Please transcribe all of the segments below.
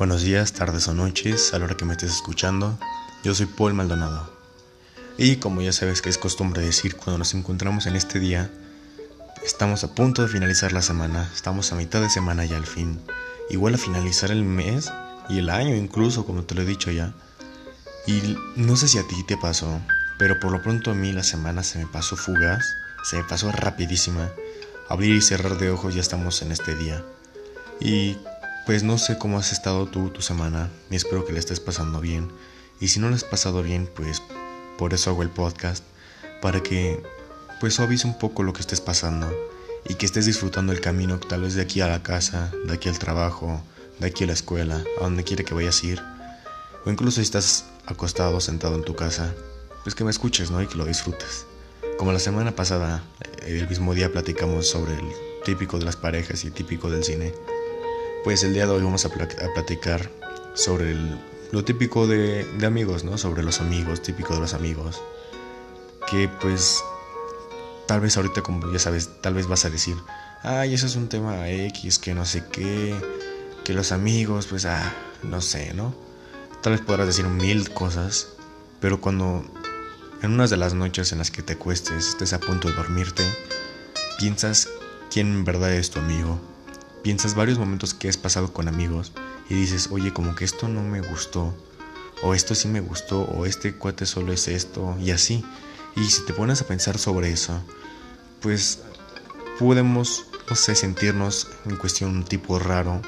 Buenos días, tardes o noches, a la hora que me estés escuchando. Yo soy Paul Maldonado. Y como ya sabes que es costumbre decir cuando nos encontramos en este día, estamos a punto de finalizar la semana, estamos a mitad de semana ya al fin. Igual a finalizar el mes y el año incluso, como te lo he dicho ya. Y no sé si a ti te pasó, pero por lo pronto a mí la semana se me pasó fugaz, se me pasó rapidísima. Abrir y cerrar de ojos ya estamos en este día. Y pues no sé cómo has estado tú tu semana y espero que le estés pasando bien. Y si no le has pasado bien, pues por eso hago el podcast, para que pues suavice un poco lo que estés pasando y que estés disfrutando el camino tal vez de aquí a la casa, de aquí al trabajo, de aquí a la escuela, a donde quiera que vayas a ir. O incluso si estás acostado, sentado en tu casa, pues que me escuches, ¿no? Y que lo disfrutes. Como la semana pasada, el mismo día platicamos sobre el típico de las parejas y típico del cine. Pues el día de hoy vamos a, platicar sobre lo típico de, amigos, ¿no? Sobre los amigos, típico de los amigos. Que pues tal vez ahorita como ya sabes, tal vez vas a decir, ay, eso es un tema X, que no sé qué, que los amigos, pues, ah, no sé, ¿no? Tal vez podrás decir mil cosas, pero cuando en unas de las noches en las que te cuestes, estés a punto de dormirte, piensas quién en verdad es tu amigo piensas varios momentos que has pasado con amigos y dices, oye, como que esto no me gustó, o esto sí me gustó, o este cuate solo es esto, y así. Y si te pones a pensar sobre eso, pues podemos, no sé, sentirnos en cuestión un tipo raro,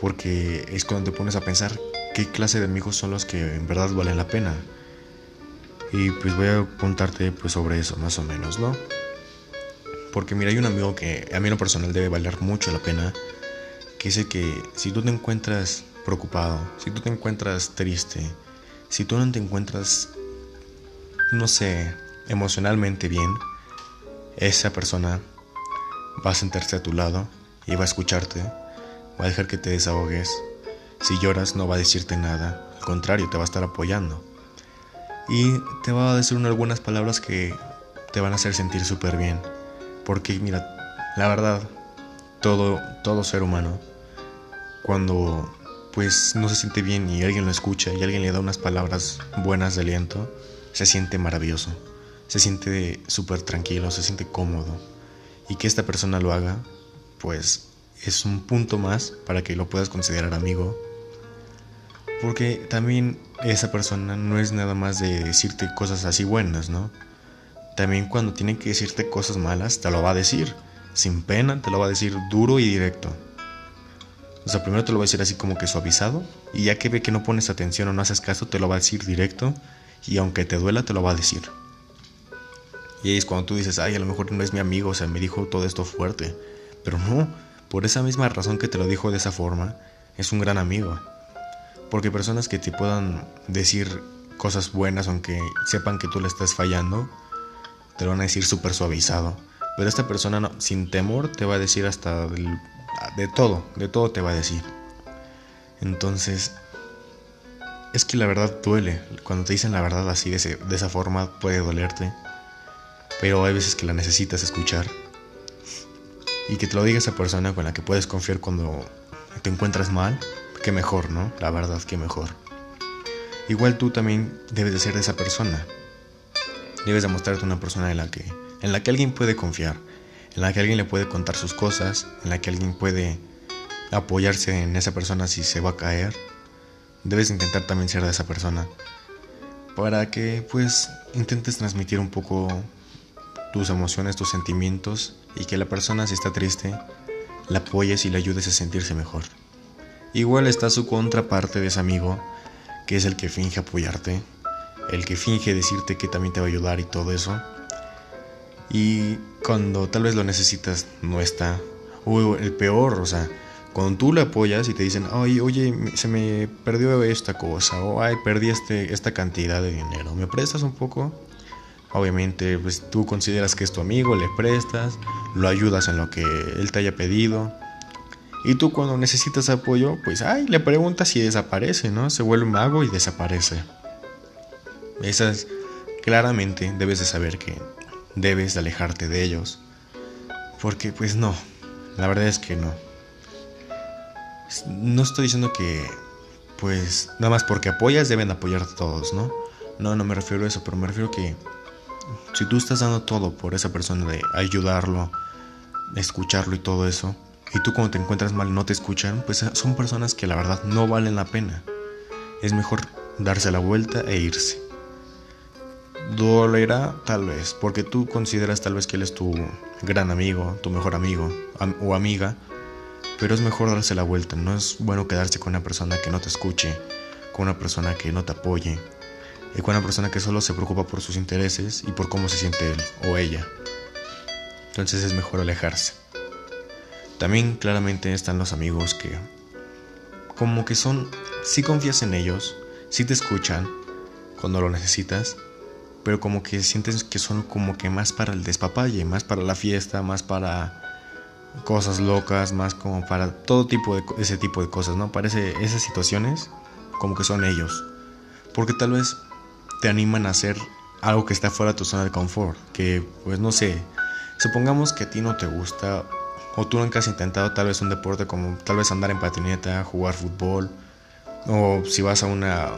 porque es cuando te pones a pensar qué clase de amigos son los que en verdad valen la pena. Y pues voy a contarte pues sobre eso, más o menos, ¿no? Porque mira, hay un amigo que a mí en lo personal debe valer mucho la pena, que dice que si tú te encuentras preocupado, si tú te encuentras triste, si tú no te encuentras, no sé, emocionalmente bien, esa persona va a sentarse a tu lado y va a escucharte, va a dejar que te desahogues. Si lloras no va a decirte nada, al contrario, te va a estar apoyando. Y te va a decir algunas palabras que te van a hacer sentir súper bien. Porque mira, la verdad, todo, todo ser humano, cuando pues no se siente bien y alguien lo escucha y alguien le da unas palabras buenas de aliento, se siente maravilloso, se siente súper tranquilo, se siente cómodo. Y que esta persona lo haga, pues es un punto más para que lo puedas considerar amigo. Porque también esa persona no es nada más de decirte cosas así buenas, ¿no? También cuando tiene que decirte cosas malas, te lo va a decir. Sin pena, te lo va a decir duro y directo. O sea, primero te lo va a decir así como que suavizado. Y ya que ve que no pones atención o no haces caso, te lo va a decir directo. Y aunque te duela, te lo va a decir. Y es cuando tú dices, ay, a lo mejor no es mi amigo, o sea, me dijo todo esto fuerte. Pero no, por esa misma razón que te lo dijo de esa forma, es un gran amigo. Porque personas que te puedan decir cosas buenas, aunque sepan que tú le estás fallando, te lo van a decir súper suavizado. Pero esta persona sin temor te va a decir hasta de todo, de todo te va a decir. Entonces, es que la verdad duele. Cuando te dicen la verdad así, de, de esa forma, puede dolerte. Pero hay veces que la necesitas escuchar. Y que te lo diga esa persona con la que puedes confiar cuando te encuentras mal, que mejor, ¿no? La verdad, que mejor. Igual tú también debes de ser de esa persona. Debes demostrarte una persona en la que en la que alguien puede confiar, en la que alguien le puede contar sus cosas, en la que alguien puede apoyarse en esa persona si se va a caer. Debes intentar también ser de esa persona para que pues intentes transmitir un poco tus emociones, tus sentimientos y que la persona si está triste la apoyes y le ayudes a sentirse mejor. Igual está su contraparte de ese amigo, que es el que finge apoyarte, el que finge decirte que también te va a ayudar y todo eso. Y cuando tal vez lo necesitas, no está. O el peor, o sea, cuando tú le apoyas y te dicen, ay, oye, se me perdió esta cosa, o ay, perdí este, esta cantidad de dinero, ¿me prestas un poco? Obviamente, pues tú consideras que es tu amigo, le prestas, lo ayudas en lo que él te haya pedido. Y tú cuando necesitas apoyo, pues, ay, le preguntas y desaparece, ¿no? Se vuelve mago y desaparece. Esas claramente debes de saber que debes de alejarte de ellos. Porque pues no, la verdad es que no. no estoy diciendo que, pues, nada más porque apoyas deben apoyarte todos, ¿no? No, no me refiero a eso, pero me refiero que si tú estás dando todo por esa persona de ayudarlo, escucharlo y todo eso, y tú cuando te encuentras mal no te escuchan, pues son personas que la verdad no valen la pena. Es mejor darse la vuelta e irse. Dolerá tal vez, porque tú consideras tal vez que él es tu gran amigo, tu mejor amigo o amiga, pero es mejor darse la vuelta. No es bueno quedarse con una persona que no te escuche, con una persona que no te apoye, y con una persona que solo se preocupa por sus intereses y por cómo se siente él o ella. Entonces es mejor alejarse. También claramente están los amigos que como que son, si confías en ellos, si te escuchan cuando lo necesitas, pero como que sientes que son como que más para el despapalle, más para la fiesta, más para cosas locas, más como para todo tipo de ese tipo de cosas, ¿no? Parece esas situaciones como que son ellos. Porque tal vez te animan a hacer algo que está fuera de tu zona de confort, que pues no sé, supongamos que a ti no te gusta o tú nunca has intentado tal vez un deporte como tal vez andar en patineta, jugar fútbol, o si vas a, una,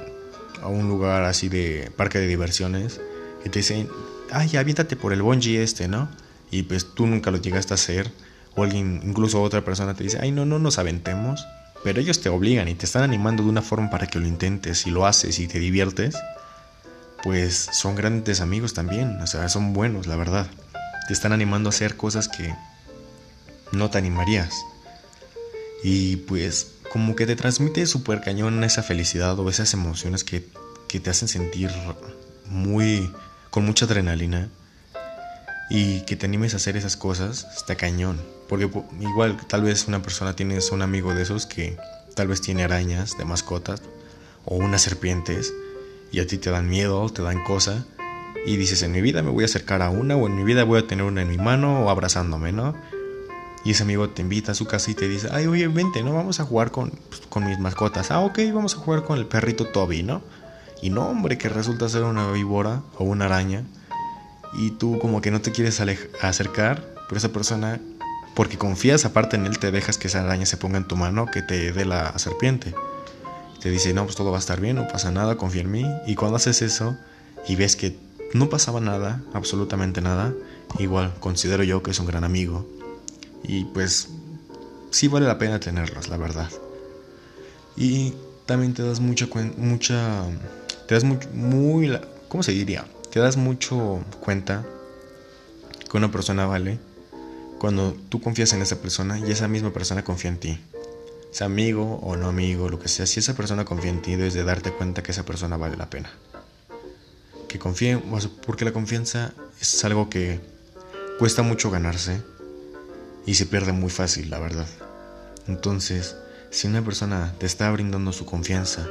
a un lugar así de parque de diversiones y te dicen, ay, aviéntate por el bungee este, ¿no? Y pues tú nunca lo llegaste a hacer, o alguien, incluso otra persona te dice, ay, no, no nos aventemos, pero ellos te obligan y te están animando de una forma para que lo intentes y lo haces y te diviertes, pues son grandes amigos también, o sea, son buenos, la verdad. Te están animando a hacer cosas que no te animarías. Y pues como que te transmite súper cañón esa felicidad o esas emociones que, que te hacen sentir muy con mucha adrenalina y que te animes a hacer esas cosas está cañón. Porque igual tal vez una persona tienes un amigo de esos que tal vez tiene arañas de mascotas o unas serpientes y a ti te dan miedo, te dan cosa y dices en mi vida me voy a acercar a una o en mi vida voy a tener una en mi mano o abrazándome, ¿no? Y ese amigo te invita a su casa y te dice, ay, oye, vente, ¿no? Vamos a jugar con, pues, con mis mascotas. Ah, ok, vamos a jugar con el perrito Toby, ¿no? Y no, hombre, que resulta ser una víbora o una araña. Y tú como que no te quieres acercar, pero esa persona, porque confías aparte en él, te dejas que esa araña se ponga en tu mano, que te dé la serpiente. Te dice, no, pues todo va a estar bien, no pasa nada, confía en mí. Y cuando haces eso y ves que no pasaba nada, absolutamente nada, igual considero yo que es un gran amigo y pues sí vale la pena tenerlos, la verdad. Y también te das mucha mucha te das muy, muy ¿cómo se diría? Te das mucho cuenta que una persona vale cuando tú confías en esa persona y esa misma persona confía en ti. Sea amigo o no amigo, lo que sea, si esa persona confía en ti, debes de darte cuenta que esa persona vale la pena. Que confíe, porque la confianza es algo que cuesta mucho ganarse y se pierde muy fácil, la verdad. Entonces, si una persona te está brindando su confianza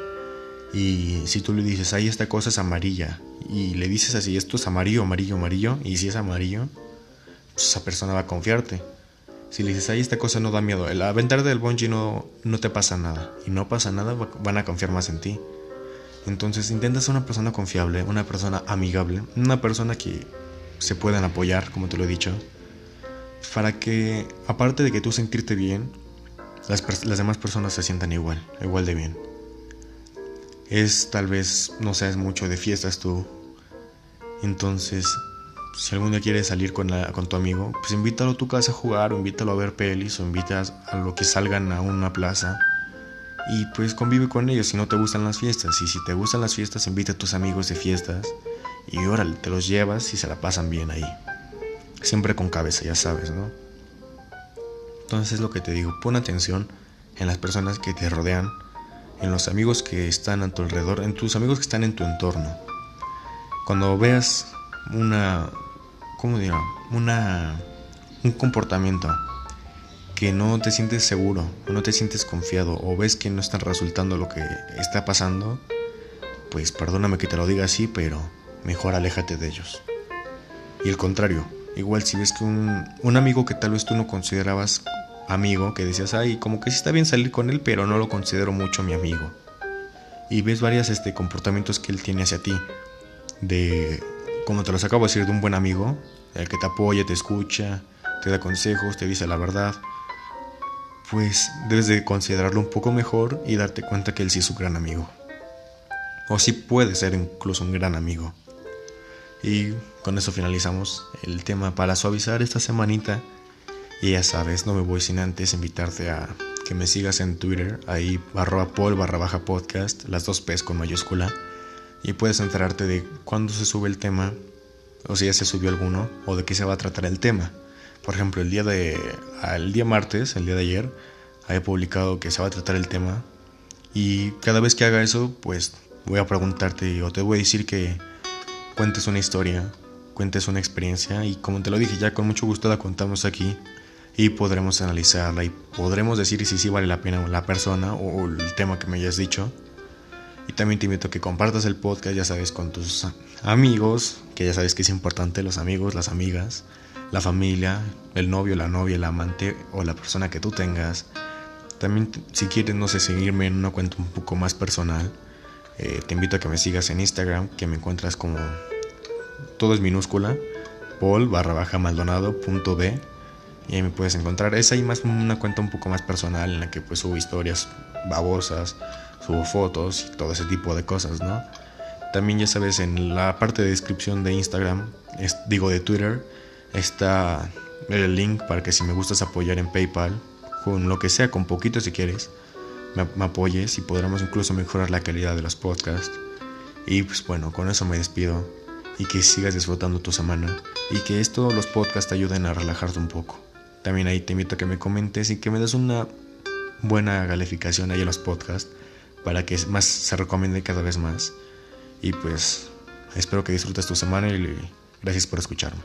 y si tú le dices, ay, esta cosa es amarilla, y le dices así, esto es amarillo, amarillo, amarillo, y si es amarillo, pues esa persona va a confiarte. Si le dices, ay, esta cosa no da miedo, el aventar del bungee no, no te pasa nada, y no pasa nada, van a confiar más en ti. Entonces intenta ser una persona confiable, una persona amigable, una persona que se puedan apoyar, como te lo he dicho, para que, aparte de que tú sentirte bien, las, las demás personas se sientan igual, igual de bien. Es tal vez no seas mucho de fiestas tú, entonces si algún día quieres salir con, con tu amigo, pues invítalo a tu casa a jugar, o invítalo a ver pelis, o invitas a lo que salgan a una plaza. Y pues convive con ellos si no te gustan las fiestas. Y si te gustan las fiestas, invita a tus amigos de fiestas. Y órale, te los llevas y se la pasan bien ahí. Siempre con cabeza, ya sabes, ¿no? Entonces es lo que te digo, pon atención en las personas que te rodean, en los amigos que están a tu alrededor, en tus amigos que están en tu entorno. Cuando veas una, ¿cómo digo? Una, un comportamiento que no te sientes seguro, no te sientes confiado, o ves que no está resultando lo que está pasando, pues perdóname que te lo diga así, pero mejor aléjate de ellos. Y el contrario, Igual si ves que un, un amigo que tal vez tú no considerabas amigo, que decías, ay, como que sí está bien salir con él, pero no lo considero mucho mi amigo. Y ves varios este, comportamientos que él tiene hacia ti, de, como te los acabo de decir, de un buen amigo, el que te apoya, te escucha, te da consejos, te dice la verdad. pues debes de considerarlo un poco mejor y darte cuenta que él sí es un gran amigo. O sí puede ser incluso un gran amigo. Y con eso finalizamos el tema para suavizar esta semanita. Y ya sabes, no me voy sin antes invitarte a que me sigas en Twitter, ahí arroba pol barra baja podcast, las dos P's con mayúscula. Y puedes enterarte de cuándo se sube el tema, o si ya se subió alguno, o de qué se va a tratar el tema. Por ejemplo, el día de el día martes, el día de ayer, he publicado que se va a tratar el tema y cada vez que haga eso, pues voy a preguntarte o te voy a decir que cuentes una historia, cuentes una experiencia y como te lo dije ya con mucho gusto la contamos aquí y podremos analizarla y podremos decir si sí vale la pena la persona o el tema que me hayas dicho. Y también te invito a que compartas el podcast, ya sabes, con tus amigos, que ya sabes que es importante, los amigos, las amigas, la familia, el novio, la novia, el amante o la persona que tú tengas. También si quieres, no sé, seguirme en una cuenta un poco más personal, eh, te invito a que me sigas en Instagram, que me encuentras como todo es minúscula, paul barra baja maldonado punto b y ahí me puedes encontrar. Es ahí más una cuenta un poco más personal en la que pues subo historias babosas, subo fotos y todo ese tipo de cosas, ¿no? También ya sabes, en la parte de descripción de Instagram, digo de Twitter, está el link para que si me gustas apoyar en PayPal, con lo que sea, con poquito si quieres, me, me apoyes y podremos incluso mejorar la calidad de los podcasts. Y pues bueno, con eso me despido y que sigas disfrutando tu semana y que esto, los podcasts te ayuden a relajarte un poco. También ahí te invito a que me comentes y que me des una buena calificación ahí en los podcasts para que más se recomiende cada vez más. Y pues espero que disfrutes tu semana y gracias por escucharme.